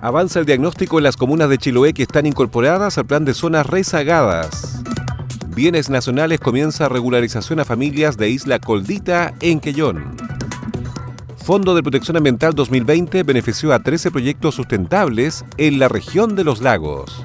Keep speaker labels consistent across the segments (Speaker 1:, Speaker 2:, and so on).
Speaker 1: Avanza el diagnóstico en las comunas de Chiloé que están incorporadas al plan de zonas rezagadas. Bienes Nacionales comienza regularización a familias de Isla Coldita en Quellón. Fondo de Protección Ambiental 2020 benefició a 13 proyectos sustentables en la región de los lagos.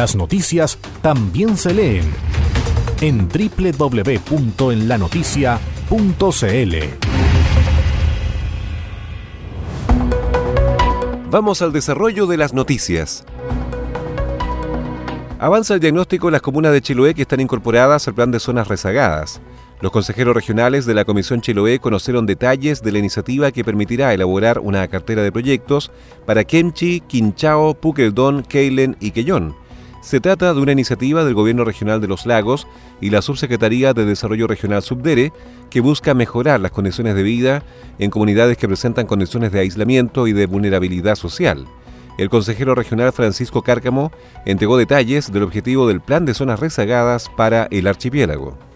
Speaker 2: Las noticias también se leen en www.enlanoticia.cl.
Speaker 1: Vamos al desarrollo de las noticias. Avanza el diagnóstico en las comunas de Chiloé que están incorporadas al plan de zonas rezagadas. Los consejeros regionales de la Comisión Chiloé conocieron detalles de la iniciativa que permitirá elaborar una cartera de proyectos para Kemchi, Quinchao, Puqueldón, Keilen y Quellón se trata de una iniciativa del Gobierno Regional de los Lagos y la Subsecretaría de Desarrollo Regional Subdere que busca mejorar las condiciones de vida en comunidades que presentan condiciones de aislamiento y de vulnerabilidad social. El consejero regional Francisco Cárcamo entregó detalles del objetivo del plan de zonas rezagadas para el archipiélago.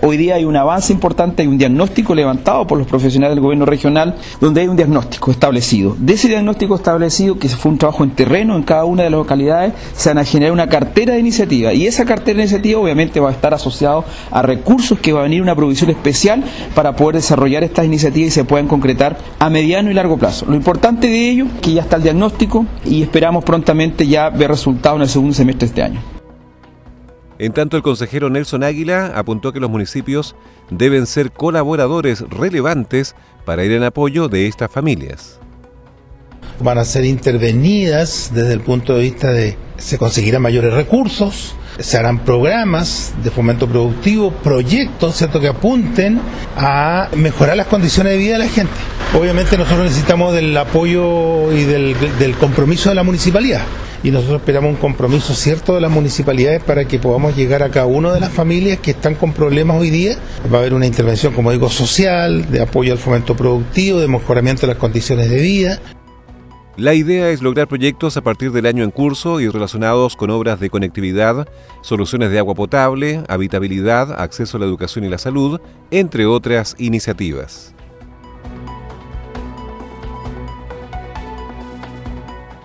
Speaker 3: Hoy día hay un avance importante, hay un diagnóstico levantado por los profesionales del gobierno regional, donde hay un diagnóstico establecido. De ese diagnóstico establecido, que fue un trabajo en terreno en cada una de las localidades, se van a generar una cartera de iniciativa. Y esa cartera de iniciativa obviamente va a estar asociado a recursos que va a venir una provisión especial para poder desarrollar estas iniciativas y se puedan concretar a mediano y largo plazo. Lo importante de ello es que ya está el diagnóstico y esperamos prontamente ya ver resultados en el segundo semestre de este año.
Speaker 1: En tanto, el consejero Nelson Águila apuntó que los municipios deben ser colaboradores relevantes para ir en apoyo de estas familias.
Speaker 4: Van a ser intervenidas desde el punto de vista de se conseguirán mayores recursos, se harán programas de fomento productivo, proyectos ¿cierto? que apunten a mejorar las condiciones de vida de la gente. Obviamente nosotros necesitamos del apoyo y del, del compromiso de la municipalidad y nosotros esperamos un compromiso cierto de las municipalidades para que podamos llegar a cada una de las familias que están con problemas hoy día. Va a haber una intervención, como digo, social, de apoyo al fomento productivo, de mejoramiento de las condiciones de vida.
Speaker 1: La idea es lograr proyectos a partir del año en curso y relacionados con obras de conectividad, soluciones de agua potable, habitabilidad, acceso a la educación y la salud, entre otras iniciativas.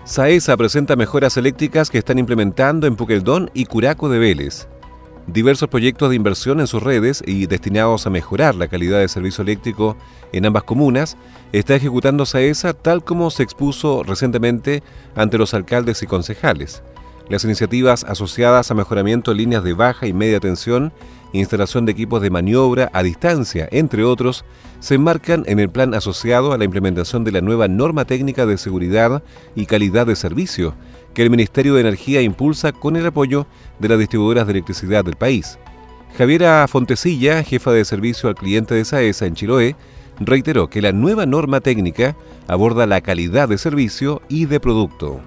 Speaker 1: Saesa presenta mejoras eléctricas que están implementando en Puqueldón y Curaco de Vélez. Diversos proyectos de inversión en sus redes y destinados a mejorar la calidad de servicio eléctrico en ambas comunas está ejecutando Saesa tal como se expuso recientemente ante los alcaldes y concejales. Las iniciativas asociadas a mejoramiento de líneas de baja y media tensión, instalación de equipos de maniobra a distancia, entre otros, se enmarcan en el plan asociado a la implementación de la nueva norma técnica de seguridad y calidad de servicio que el Ministerio de Energía impulsa con el apoyo de las distribuidoras de electricidad del país. Javiera Fontecilla, jefa de servicio al cliente de SAESA en Chiloé, reiteró que la nueva norma técnica aborda la calidad de servicio y de producto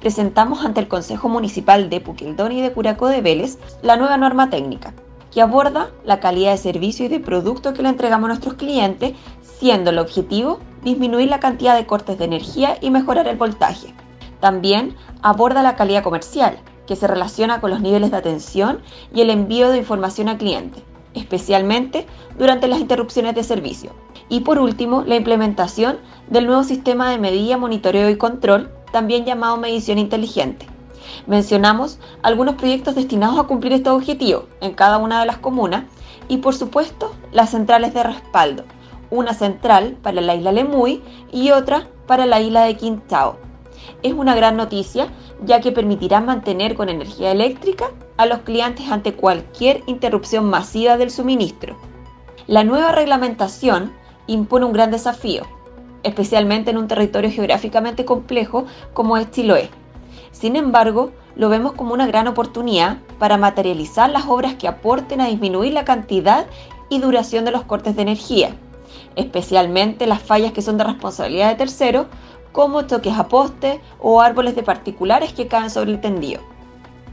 Speaker 5: presentamos ante el Consejo Municipal de Puquildón y de Curacó de Vélez la nueva norma técnica, que aborda la calidad de servicio y de producto que le entregamos a nuestros clientes, siendo el objetivo disminuir la cantidad de cortes de energía y mejorar el voltaje. También aborda la calidad comercial, que se relaciona con los niveles de atención y el envío de información al cliente. Especialmente durante las interrupciones de servicio. Y por último, la implementación del nuevo sistema de medida, monitoreo y control, también llamado medición inteligente. Mencionamos algunos proyectos destinados a cumplir estos objetivos en cada una de las comunas y por supuesto las centrales de respaldo, una central para la isla Lemuy y otra para la isla de Quintao. Es una gran noticia ya que permitirá mantener con energía eléctrica a los clientes ante cualquier interrupción masiva del suministro. La nueva reglamentación impone un gran desafío, especialmente en un territorio geográficamente complejo como es Chiloé. Sin embargo, lo vemos como una gran oportunidad para materializar las obras que aporten a disminuir la cantidad y duración de los cortes de energía, especialmente las fallas que son de responsabilidad de terceros, como toques a poste o árboles de particulares que caen sobre el tendido.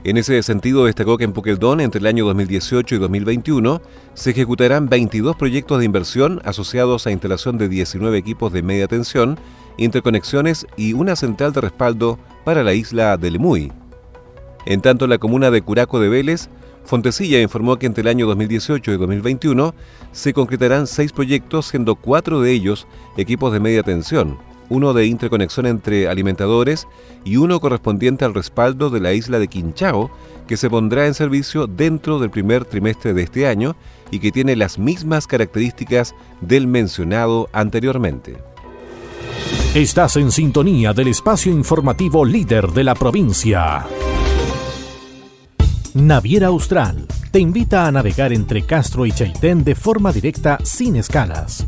Speaker 1: En ese sentido, destacó que en Puqueldón, entre el año 2018 y 2021, se ejecutarán 22 proyectos de inversión asociados a instalación de 19 equipos de media tensión, interconexiones y una central de respaldo para la isla de Lemuy. En tanto, la comuna de Curaco de Vélez, Fontecilla informó que entre el año 2018 y 2021 se concretarán seis proyectos, siendo cuatro de ellos equipos de media tensión, uno de interconexión entre alimentadores y uno correspondiente al respaldo de la isla de Quinchao, que se pondrá en servicio dentro del primer trimestre de este año y que tiene las mismas características del mencionado anteriormente.
Speaker 2: Estás en sintonía del espacio informativo líder de la provincia. Naviera Austral te invita a navegar entre Castro y Chaitén de forma directa sin escalas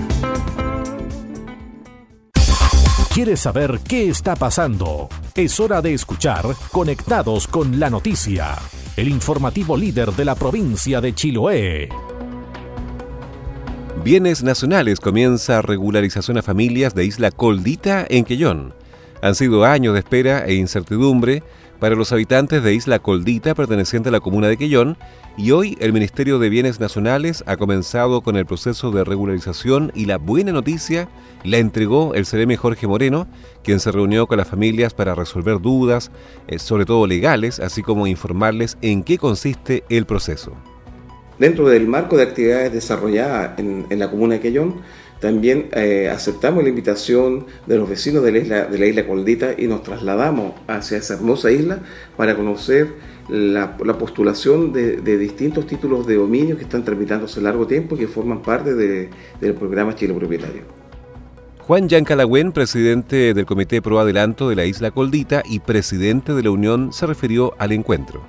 Speaker 2: ¿Quieres saber qué está pasando? Es hora de escuchar Conectados con la Noticia, el informativo líder de la provincia de Chiloé.
Speaker 1: Bienes Nacionales comienza regularización a familias de Isla Coldita en Quellón. Han sido años de espera e incertidumbre para los habitantes de Isla Coldita perteneciente a la comuna de Quellón y hoy el Ministerio de Bienes Nacionales ha comenzado con el proceso de regularización y la buena noticia la entregó el CDM Jorge Moreno, quien se reunió con las familias para resolver dudas, eh, sobre todo legales, así como informarles en qué consiste el proceso.
Speaker 6: Dentro del marco de actividades desarrolladas en, la comuna de Quellón, también eh, aceptamos la invitación de los vecinos de la, isla, de la isla Coldita y nos trasladamos hacia esa hermosa isla para conocer la, postulación de, distintos títulos de dominio que están tramitándose largo tiempo y que forman parte del programa Chile Propietario.
Speaker 1: Juan Yancalagüen, presidente del Comité Pro Adelanto de la Isla Coldita y presidente de la Unión, se refirió al encuentro.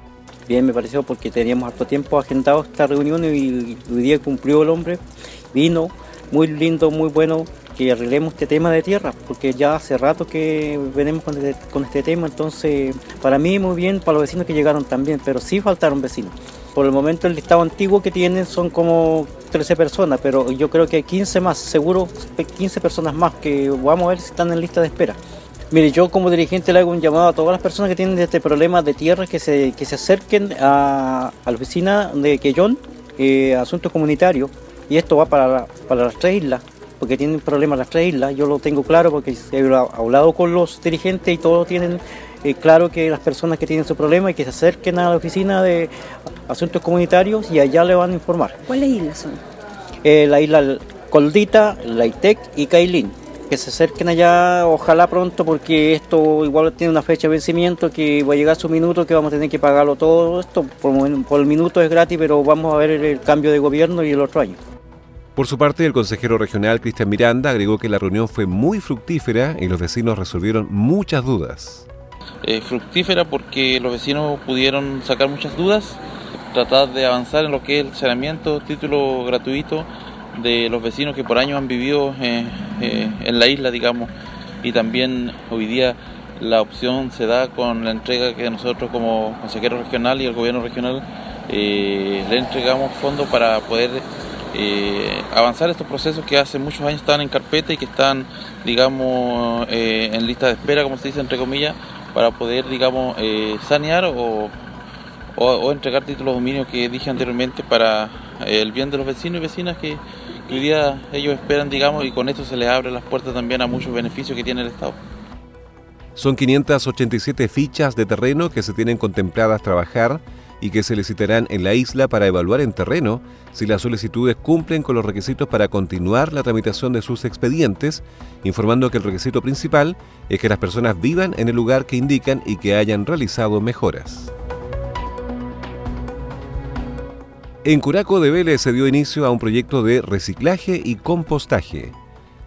Speaker 7: Bien, me pareció porque teníamos harto tiempo agendado esta reunión y hoy día cumplió el hombre. Vino, muy lindo, muy bueno que arreglemos este tema de tierra, porque ya hace rato que venimos con este, con este tema, entonces para mí muy bien, para los vecinos que llegaron también, pero sí faltaron vecinos. Por el momento el listado antiguo que tienen son como 13 personas, pero yo creo que hay 15 más, seguro 15 personas más que vamos a ver si están en lista de espera. Mire, yo como dirigente le hago un llamado a todas las personas que tienen este problema de tierra que se, que se acerquen a, a la oficina de Quellón, eh, Asuntos Comunitarios, y esto va para, para las tres islas, porque tienen problemas las tres islas, yo lo tengo claro porque he hablado con los dirigentes y todos tienen eh, claro que las personas que tienen su problema y que se acerquen a la oficina de asuntos comunitarios y allá le van a informar.
Speaker 8: ¿Cuáles islas son?
Speaker 7: Eh, la isla Coldita, Laitec y Cailín. Que se acerquen allá, ojalá pronto, porque esto igual tiene una fecha de vencimiento que va a llegar su minuto, que vamos a tener que pagarlo todo esto. Por, por el minuto es gratis, pero vamos a ver el cambio de gobierno y el otro año.
Speaker 1: Por su parte, el consejero regional Cristian Miranda agregó que la reunión fue muy fructífera y los vecinos resolvieron muchas dudas.
Speaker 9: Eh, fructífera porque los vecinos pudieron sacar muchas dudas, tratar de avanzar en lo que es el saneamiento, título gratuito de los vecinos que por años han vivido eh, eh, en la isla, digamos, y también hoy día la opción se da con la entrega que nosotros como consejero regional y el gobierno regional le entregamos fondos para poder avanzar estos procesos que hace muchos años están en carpeta y que están, digamos, en lista de espera, como se dice entre comillas, para poder, digamos, eh, sanear o, o, entregar títulos de dominio que dije anteriormente para el bien de los vecinos y vecinas que, que hoy día ellos esperan, digamos, y con esto se les abre las puertas también a muchos beneficios que tiene el Estado.
Speaker 1: Son 587 fichas de terreno que se tienen contempladas trabajar y que se licitarán en la isla para evaluar en terreno si las solicitudes cumplen con los requisitos para continuar la tramitación de sus expedientes, informando que el requisito principal es que las personas vivan en el lugar que indican y que hayan realizado mejoras. En Curaco de Vélez se dio inicio a un proyecto de reciclaje y compostaje.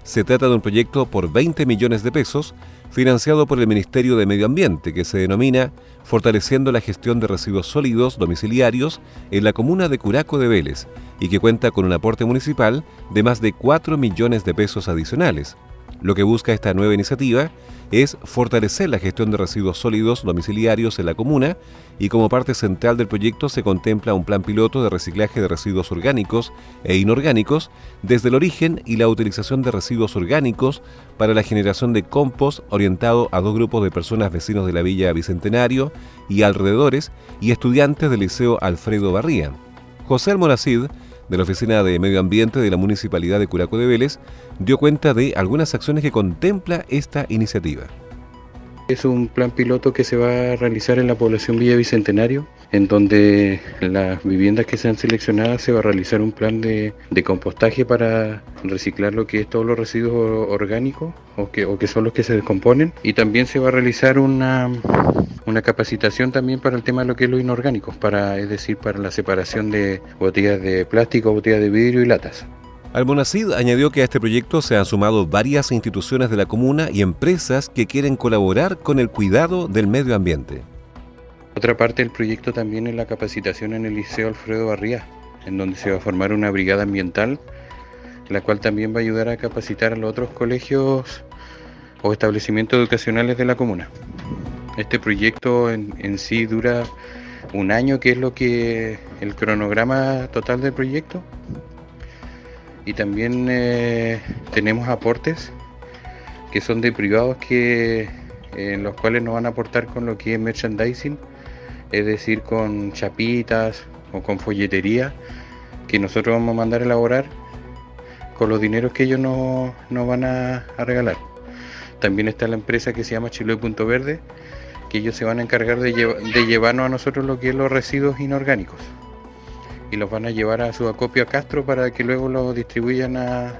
Speaker 1: Se trata de un proyecto por 20 millones de pesos financiado por el Ministerio de Medio Ambiente, que se denomina Fortaleciendo la gestión de residuos sólidos domiciliarios en la comuna de Curaco de Vélez, y que cuenta con un aporte municipal de más de 4 millones de pesos adicionales. Lo que busca esta nueva iniciativa es fortalecer la gestión de residuos sólidos domiciliarios en la comuna y como parte central del proyecto se contempla un plan piloto de reciclaje de residuos orgánicos e inorgánicos desde el origen y la utilización de residuos orgánicos para la generación de compost orientado a dos grupos de personas vecinos de la Villa Bicentenario y alrededores y estudiantes del Liceo Alfredo Barría. José Almonacid, de la Oficina de Medio Ambiente de la Municipalidad de Curaco de Vélez, dio cuenta de algunas acciones que contempla esta iniciativa.
Speaker 8: Es un plan piloto que se va a realizar en la población Villa Bicentenario, en donde las viviendas que sean seleccionadas se va a realizar un plan de, compostaje para reciclar lo que es todos los residuos orgánicos o que, o que son los que se descomponen. Y también se va a realizar una, una capacitación también para el tema de lo que es lo inorgánico, para, es decir, para la separación de botellas de plástico, botellas de vidrio y latas.
Speaker 1: Almonacid añadió que a este proyecto se han sumado varias instituciones de la comuna y empresas que quieren colaborar con el cuidado del medio ambiente.
Speaker 8: Otra parte del proyecto también es la capacitación en el Liceo Alfredo Barría, en donde se va a formar una brigada ambiental, la cual también va a ayudar a capacitar a los otros colegios o establecimientos educacionales de la comuna. Este proyecto en, sí dura un año, que es lo que el cronograma total del proyecto y también eh, tenemos aportes que son de privados que en los cuales nos van a aportar con lo que es merchandising, es decir, con chapitas o con folletería que nosotros vamos a mandar a elaborar con los dineros que ellos nos, van a, regalar. También está la empresa que se llama Chiloé Punto Verde, que ellos se van a encargar de, de llevarnos a nosotros lo que es los residuos inorgánicos y los van a llevar a su acopio a Castro para que luego los distribuyan a,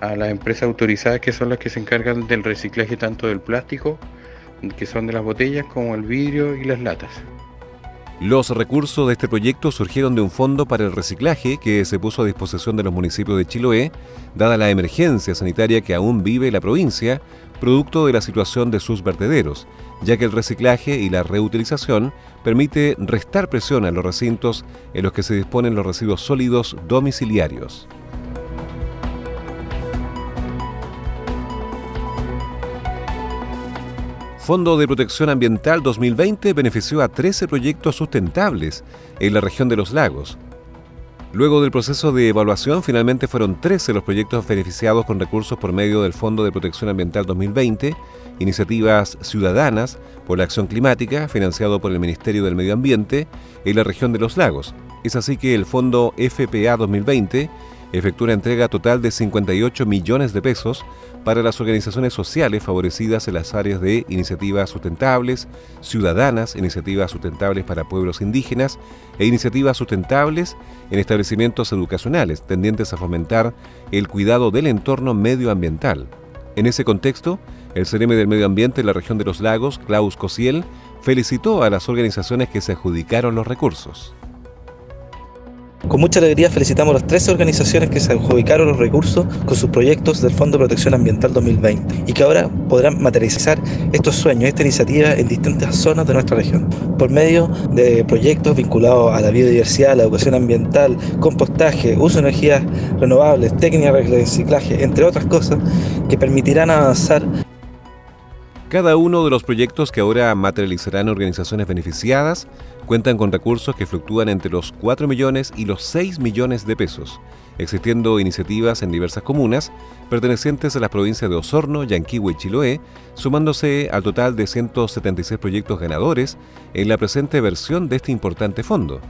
Speaker 8: a las empresas autorizadas que son las que se encargan del reciclaje tanto del plástico, que son de las botellas, como el vidrio y las latas.
Speaker 1: Los recursos de este proyecto surgieron de un fondo para el reciclaje que se puso a disposición de los municipios de Chiloé, dada la emergencia sanitaria que aún vive la provincia, producto de la situación de sus vertederos, ya que el reciclaje y la reutilización permite restar presión a los recintos en los que se disponen los residuos sólidos domiciliarios. Fondo de Protección Ambiental 2020 benefició a 13 proyectos sustentables en la región de los lagos. Luego del proceso de evaluación, finalmente fueron 13 los proyectos beneficiados con recursos por medio del Fondo de Protección Ambiental 2020, iniciativas ciudadanas por la acción climática, financiado por el Ministerio del Medio Ambiente en la región de los lagos. Es así que el Fondo FPA 2020 efectúa una entrega total de 58 millones de pesos para las organizaciones sociales favorecidas en las áreas de iniciativas sustentables, ciudadanas, iniciativas sustentables para pueblos indígenas e iniciativas sustentables en establecimientos educacionales tendientes a fomentar el cuidado del entorno medioambiental. En ese contexto, el CNM del Medio Ambiente en la región de los lagos, Klaus Cosiel, felicitó a las organizaciones que se adjudicaron los recursos.
Speaker 10: Con mucha alegría felicitamos a las 13 organizaciones que se adjudicaron los recursos con sus proyectos del Fondo de Protección Ambiental 2020 y que ahora podrán materializar estos sueños, esta iniciativa en distintas zonas de nuestra región, por medio de proyectos vinculados a la biodiversidad, la educación ambiental, compostaje, uso de energías renovables, técnicas de reciclaje, entre otras cosas, que permitirán avanzar
Speaker 1: Cada uno de los proyectos que ahora materializarán organizaciones beneficiadas cuentan con recursos que fluctúan entre los 4 millones y los 6 millones de pesos, existiendo iniciativas en diversas comunas pertenecientes a las provincias de Osorno, Yanquihue y Chiloé, sumándose al total de 176 proyectos ganadores en la presente versión de este importante fondo.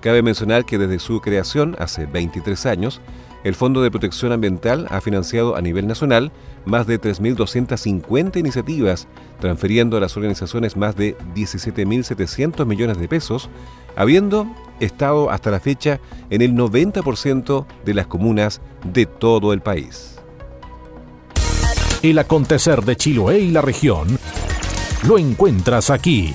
Speaker 1: Cabe mencionar que desde su creación, hace 23 años, el Fondo de Protección Ambiental ha financiado a nivel nacional más de 3.250 iniciativas, transfiriendo a las organizaciones más de 17.700 millones de pesos, habiendo estado hasta la fecha en el 90% de las comunas de todo el país.
Speaker 2: El acontecer de Chiloé y la región lo encuentras aquí.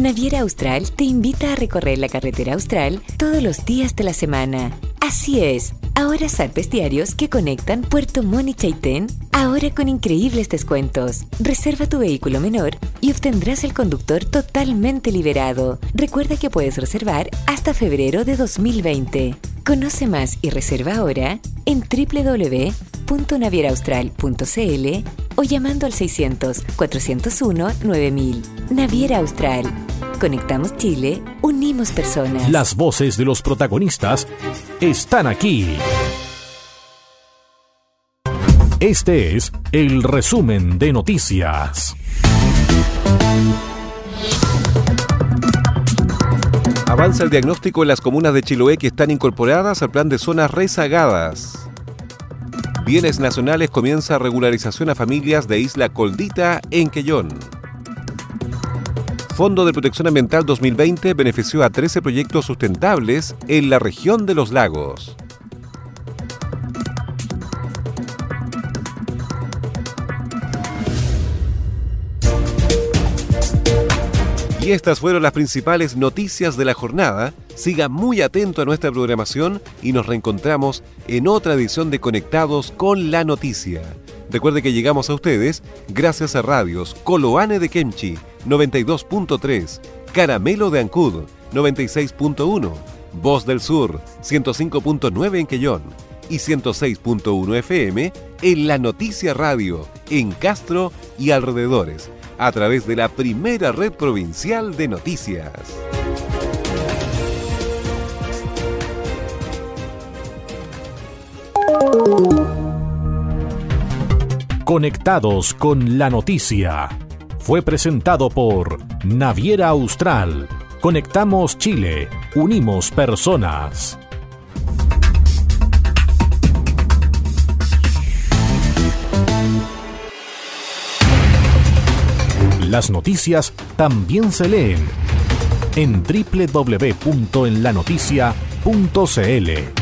Speaker 11: Naviera Austral te invita a recorrer la carretera austral todos los días de la semana. Así es, ahora zarpes diarios que conectan Puerto Montt y Chaitén, ahora con increíbles descuentos. Reserva tu vehículo menor y obtendrás el conductor totalmente liberado. Recuerda que puedes reservar hasta febrero de 2020. Conoce más y reserva ahora en www.navieraaustral.cl o llamando al 600-401-9000. Naviera Austral. Conectamos Chile, unimos personas.
Speaker 2: Las voces de los protagonistas están aquí. Este es el resumen de noticias.
Speaker 1: Avanza el diagnóstico en las comunas de Chiloé que están incorporadas al plan de zonas rezagadas. Bienes Nacionales comienza regularización a familias de Isla Coldita en Quellón. Fondo de Protección Ambiental 2020 benefició a 13 proyectos sustentables en la región de los lagos. Y estas fueron las principales noticias de la jornada. Siga muy atento a nuestra programación y nos reencontramos en otra edición de Conectados con la Noticia. Recuerde que llegamos a ustedes gracias a radios Coloane de Kemchi 92.3, Caramelo de Ancud 96.1, Voz del Sur 105.9 en Quellón y 106.1 FM en La Noticia Radio en Castro y alrededores a través de la primera red provincial de noticias.
Speaker 2: Conectados con la noticia. Fue presentado por Naviera Austral. Conectamos Chile. Unimos personas. Las noticias también se leen en www.enlanoticia.cl.